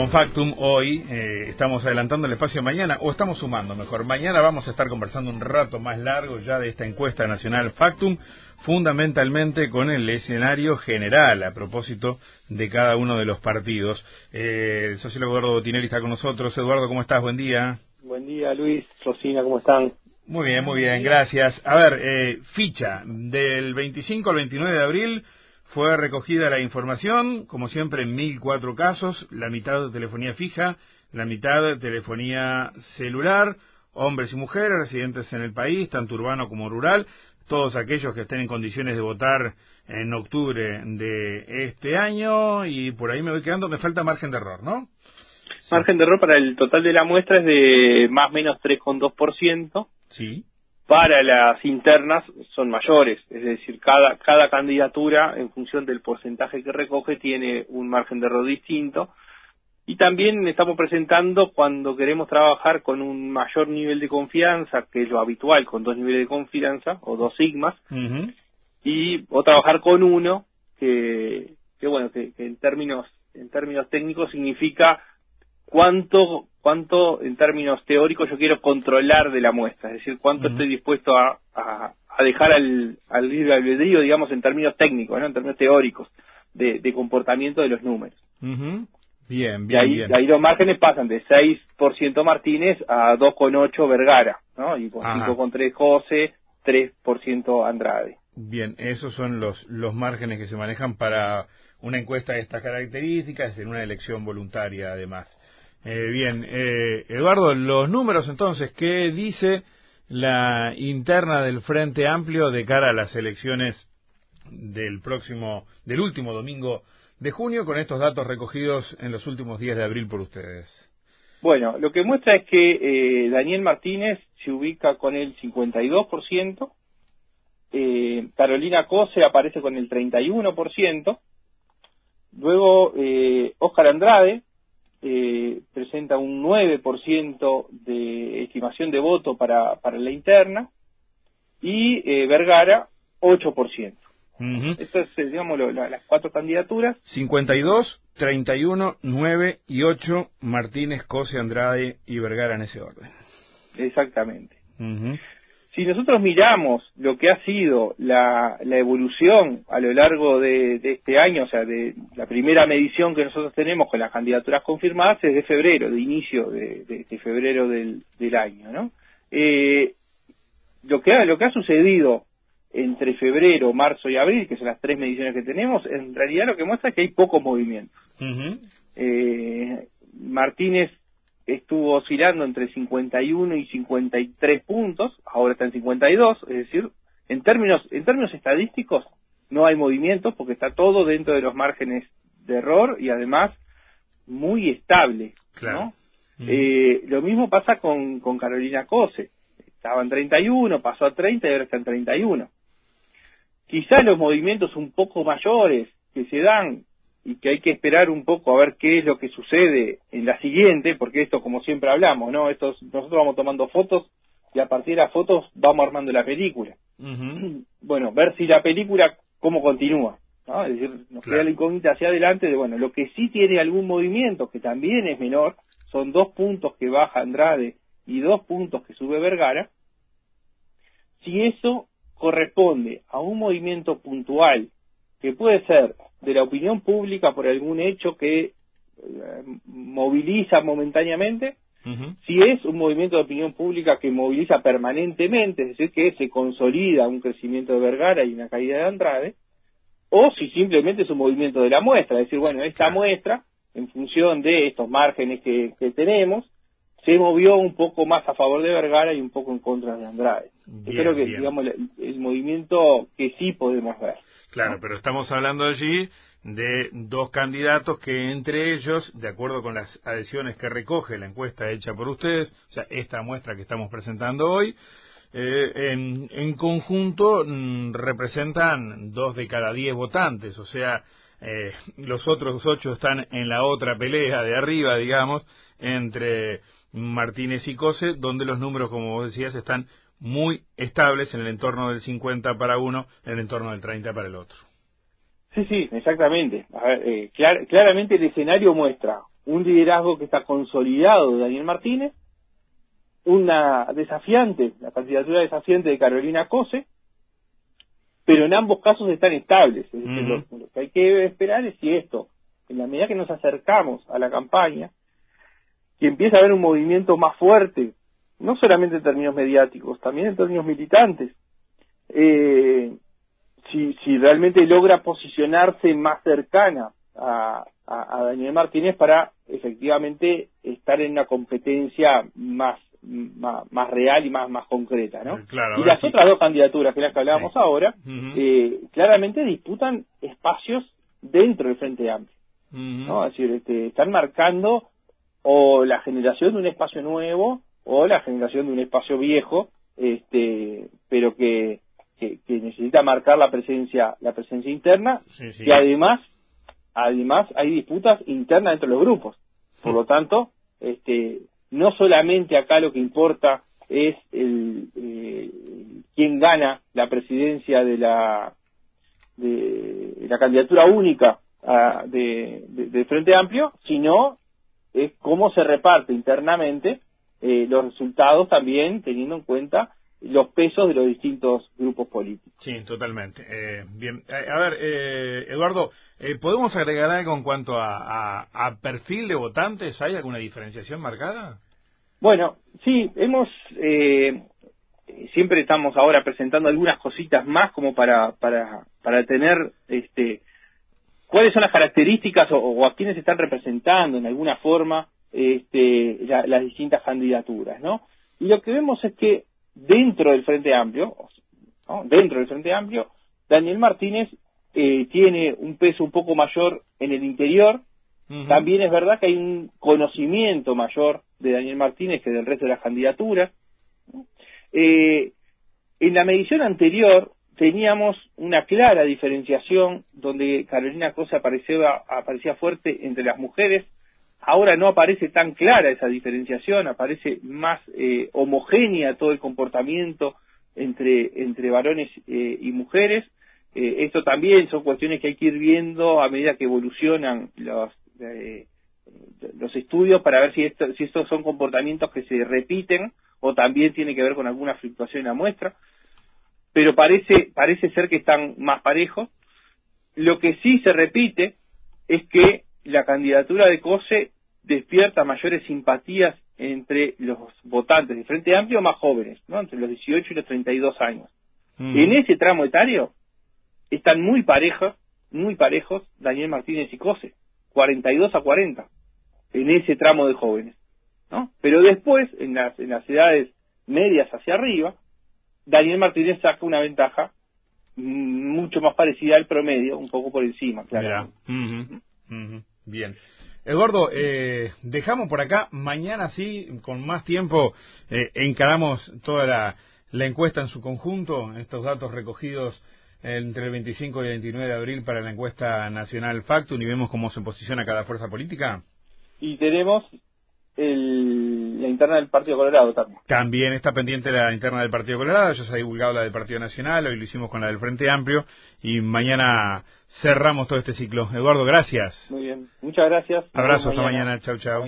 con Factum hoy eh, estamos adelantando el espacio mañana, o estamos sumando mejor. Mañana vamos a estar conversando un rato más largo ya de esta encuesta nacional Factum, fundamentalmente con el escenario general a propósito de cada uno de los partidos. Eh, el sociólogo Eduardo Botinelli está con nosotros. Eduardo, ¿cómo estás? Buen día. Buen día, Luis. Rosina, ¿cómo están? Muy bien, muy bien, gracias. A ver, eh, ficha, del 25 al 29 de abril fue recogida la información, como siempre, en 1.004 casos, la mitad de telefonía fija, la mitad de telefonía celular, hombres y mujeres residentes en el país, tanto urbano como rural, todos aquellos que estén en condiciones de votar en octubre de este año, y por ahí me voy quedando, me falta margen de error, ¿no? Margen de error para el total de la muestra es de más o menos 3,2%. Sí para las internas son mayores, es decir, cada, cada candidatura en función del porcentaje que recoge tiene un margen de error distinto. Y también estamos presentando cuando queremos trabajar con un mayor nivel de confianza, que es lo habitual, con dos niveles de confianza o dos sigmas, y o trabajar con uno, que, que bueno, que, que en términos en términos técnicos significa cuánto, cuánto en términos teóricos yo quiero controlar de la muestra, es decir, cuánto estoy dispuesto a, a, dejar al, al libre albedrío, digamos, en términos técnicos, ¿no? en términos teóricos, de, de comportamiento de los números. Bien, bien, y ahí, bien. ahí los márgenes pasan de 6% Martínez a 2,8 Vergara, ¿no? Y con 5,3 José, 3% Andrade. Bien, esos son los, los márgenes que se manejan para una encuesta de estas características en una elección voluntaria además. Eh, bien, eh, Eduardo, los números entonces, ¿qué dice la interna del Frente Amplio de cara a las elecciones del próximo, del último domingo de junio con estos datos recogidos en los últimos días de abril por ustedes? Bueno, lo que muestra es que eh, Daniel Martínez se ubica con el 52%, eh, Carolina Cose aparece con el 31%, luego eh, Oscar Andrade eh, presenta un 9% de estimación de voto para, para la interna y eh, Vergara 8%. Uh Estas es, digamos, lo, la, las cuatro candidaturas. 52, 31, 9 y 8, Martínez, Cose, Andrade y Vergara en ese orden. Exactamente. Uh si nosotros miramos lo que ha sido la, la evolución a lo largo de, de, este año, o sea, de la primera medición que nosotros tenemos con las candidaturas confirmadas es de febrero, de inicio de, de, de febrero del, del, año, ¿no? Eh, lo que ha, lo que ha sucedido entre febrero, marzo y abril, que son las tres mediciones que tenemos, en realidad lo que muestra es que hay pocos movimientos. Uh -huh. eh, Martínez estuvo oscilando entre 51 y 53 puntos, ahora está en 52, es decir, en términos en términos estadísticos no hay movimientos porque está todo dentro de los márgenes de error y además muy estable, claro. ¿no? Mm. Eh, lo mismo pasa con, con Carolina Cose, estaba en 31, pasó a 30 y ahora está en 31. Quizá los movimientos un poco mayores que se dan y que hay que esperar un poco a ver qué es lo que sucede en la siguiente, porque esto como siempre hablamos, ¿no? Estos, nosotros vamos tomando fotos y a partir de las fotos vamos armando la película. Uh -huh. Bueno, ver si la película cómo continúa, ¿no? Es decir, nos Claro. queda la incógnita hacia adelante de, bueno, lo que sí tiene algún movimiento, que también es menor, son dos puntos que baja Andrade y dos puntos que sube Vergara, si eso corresponde a un movimiento puntual que puede ser de la opinión pública por algún hecho que eh, moviliza momentáneamente, Uh -huh. si es un movimiento de opinión pública que moviliza permanentemente, es decir, que se consolida un crecimiento de Vergara y una caída de Andrade, o si simplemente es un movimiento de la muestra, es decir, bueno, esta Claro. muestra, en función de estos márgenes que, que tenemos, se movió un poco más a favor de Vergara y un poco en contra de Andrade. Yo creo que, bien. digamos, el, el movimiento que sí podemos ver. Claro, pero estamos hablando allí de dos candidatos que entre ellos, de acuerdo con las adhesiones que recoge la encuesta hecha por ustedes, o sea, esta muestra que estamos presentando hoy, eh, en, en, conjunto mm, representan dos de cada diez votantes, o sea, eh, los otros ocho están en la otra pelea de arriba, digamos, entre Martínez y Cose, donde los números, como vos decías, están muy estables en el entorno del 50 para uno, en el entorno del 30 para el otro. Sí, sí, exactamente. A ver, eh, clar, claramente el escenario muestra un liderazgo que está consolidado de Daniel Martínez, una desafiante, la candidatura desafiante de Carolina Cose, pero en ambos casos están estables. lo, que hay que esperar es si esto, en la medida que nos acercamos a la campaña, que empieza a haber un movimiento más fuerte, no solamente en términos mediáticos, también en términos militantes, eh, si, si realmente logra posicionarse más cercana a, a, Daniel Martínez para efectivamente estar en una competencia más más, real y más más concreta, ¿no? y las otras dos candidaturas que las que hablábamos ahora, eh, claramente disputan espacios dentro del Frente Amplio, ¿no? Es decir, este, están marcando o la generación de un espacio nuevo o la generación de un espacio viejo, este, pero que, que, necesita marcar la presencia la presencia interna y además además hay disputas internas entre los grupos. Por lo tanto, este, no solamente acá lo que importa es el, eh, quién gana la presidencia de la de, la candidatura única ah, de, de, Frente Amplio, sino es cómo se reparte internamente eh, los resultados también teniendo en cuenta los pesos de los distintos grupos políticos. Sí, totalmente. Eh, bien, eh, a ver, eh, Eduardo, eh, ¿podemos agregar algo en cuanto a, a, perfil de votantes? ¿Hay alguna diferenciación marcada? Bueno, sí, hemos, siempre estamos ahora presentando algunas cositas más como para, para, para tener, este, cuáles son las características o, a quiénes están representando en alguna forma este, las distintas candidaturas, ¿no? Y lo que vemos es que dentro del Frente Amplio, dentro del Frente Amplio, Daniel Martínez eh, tiene un peso un poco mayor en el interior. También es verdad que hay un conocimiento mayor de Daniel Martínez que del resto de las candidaturas. Eh, en la medición anterior teníamos una clara diferenciación donde Carolina Cosa aparecía, aparecía fuerte entre las mujeres Ahora no aparece tan clara esa diferenciación, aparece más eh, homogénea todo el comportamiento entre, entre varones eh, y mujeres. Eh, esto también son cuestiones que hay que ir viendo a medida que evolucionan los, los estudios para ver si, esto, si estos son comportamientos que se repiten o también tiene que ver con alguna fluctuación en la muestra. Pero parece, parece ser que están más parejos. Lo que sí se repite es que la candidatura de COSE despierta mayores simpatías entre los votantes de Frente Amplio más jóvenes, ¿no? entre los 18 y los 32 años. Mm. En ese tramo etario están muy parejos, muy parejos Daniel Martínez y COSE, 42 a 40, en ese tramo de jóvenes. ¿no? Pero después, en las, en las edades medias hacia arriba, Daniel Martínez saca una ventaja mucho más parecida al promedio, un poco por encima, claro. Bien. Eduardo, eh, dejamos por acá. Mañana sí, con más tiempo, eh, encaramos toda la, la, encuesta en su conjunto, estos datos recogidos entre el 25 y el 29 de abril para la encuesta nacional Factum y vemos cómo se posiciona cada fuerza política. Y tenemos la interna del Partido Colorado también. También está pendiente la interna del Partido Colorado, ya se ha divulgado la del Partido Nacional, hoy lo hicimos con la del Frente Amplio y mañana cerramos todo este ciclo. Eduardo, gracias. Muy bien, muchas gracias. Abrazos, hasta mañana, chau chau.